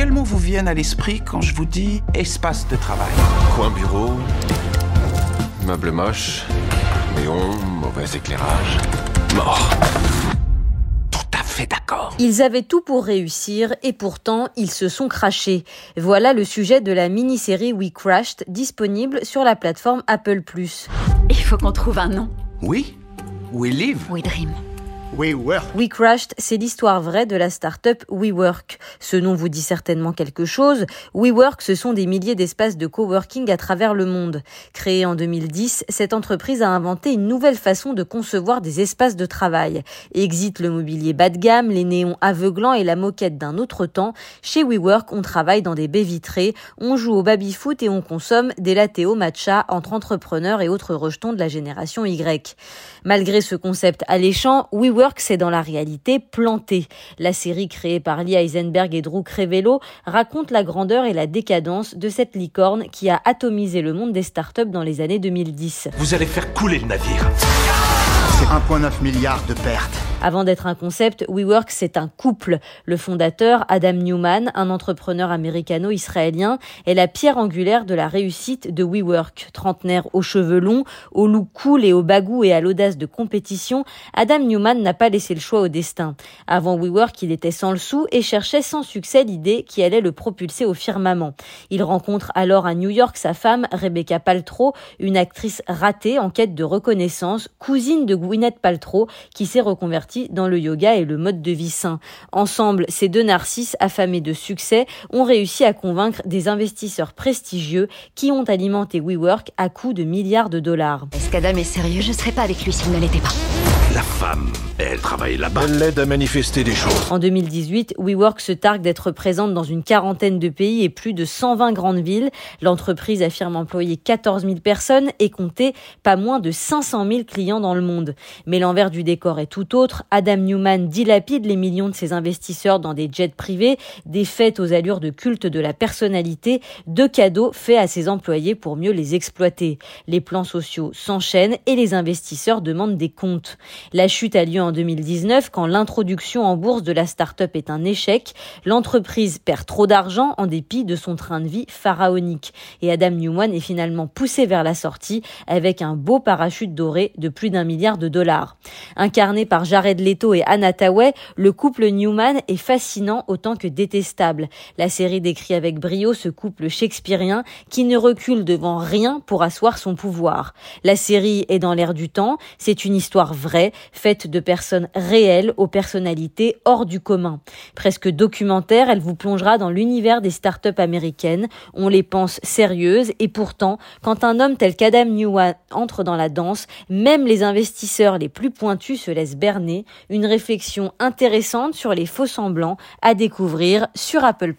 quels mots vous viennent à l'esprit quand je vous dis espace de travail Coin bureau, meuble moche, néon, mauvais éclairage, mort. Tout à fait d'accord. Ils avaient tout pour réussir et pourtant ils se sont crachés. Voilà le sujet de la mini-série We Crashed disponible sur la plateforme Apple+. Il faut qu'on trouve un nom. Oui We live We Dream. WeWork. We Crashed, c'est l'histoire vraie de la start-up WeWork. Ce nom vous dit certainement quelque chose. WeWork, ce sont des milliers d'espaces de coworking à travers le monde. Créée en 2010, cette entreprise a inventé une nouvelle façon de concevoir des espaces de travail. Exit le mobilier bas de gamme, les néons aveuglants et la moquette d'un autre temps. Chez WeWork, on travaille dans des baies vitrées, on joue au baby-foot et on consomme des lattéos matcha entre entrepreneurs et autres rejetons de la génération Y. Malgré ce concept alléchant, WeWork c'est dans la réalité planté. La série créée par Lee Eisenberg et Drew Crevello raconte la grandeur et la décadence de cette licorne qui a atomisé le monde des startups dans les années 2010. Vous allez faire couler le navire. C'est 1,9 milliard de pertes. Avant d'être un concept, WeWork, c'est un couple. Le fondateur, Adam Newman, un entrepreneur américano-israélien, est la pierre angulaire de la réussite de WeWork. Trentenaire aux cheveux longs, au look cool et au bagou et à l'audace de compétition, Adam Newman n'a pas laissé le choix au destin. Avant WeWork, il était sans le sou et cherchait sans succès l'idée qui allait le propulser au firmament. Il rencontre alors à New York sa femme, Rebecca Paltrow, une actrice ratée en quête de reconnaissance, cousine de Gwyneth Paltrow, qui s'est reconvertie dans le yoga et le mode de vie sain. Ensemble, ces deux narcisses affamés de succès ont réussi à convaincre des investisseurs prestigieux qui ont alimenté WeWork à coût de milliards de dollars. Est-ce qu'Adam est sérieux? Je serais pas avec lui s'il ne l'était pas. La femme, elle travaille là-bas. Elle l'aide à manifester des choses. En 2018, WeWork se targue d'être présente dans une quarantaine de pays et plus de 120 grandes villes. L'entreprise affirme employer 14 000 personnes et compter pas moins de 500 000 clients dans le monde. Mais l'envers du décor est tout autre. Adam Newman dilapide les millions de ses investisseurs dans des jets privés, des fêtes aux allures de culte de la personnalité, de cadeaux faits à ses employés pour mieux les exploiter. Les plans sociaux s'enchaînent et les investisseurs demandent des comptes. La chute a lieu en 2019 quand l'introduction en bourse de la start-up est un échec. L'entreprise perd trop d'argent en dépit de son train de vie pharaonique. Et Adam Newman est finalement poussé vers la sortie avec un beau parachute doré de plus d'un milliard de dollars. Incarné par Jared Leto et Anna Tawai, le couple Newman est fascinant autant que détestable. La série décrit avec brio ce couple shakespearien qui ne recule devant rien pour asseoir son pouvoir. La série est dans l'air du temps, c'est une histoire vraie, faite de personnes réelles aux personnalités hors du commun. Presque documentaire, elle vous plongera dans l'univers des startups américaines. On les pense sérieuses et pourtant, quand un homme tel qu'Adam Newman entre dans la danse, même les investisseurs les plus pointus se laissent berner. Une réflexion intéressante sur les faux semblants à découvrir sur Apple+.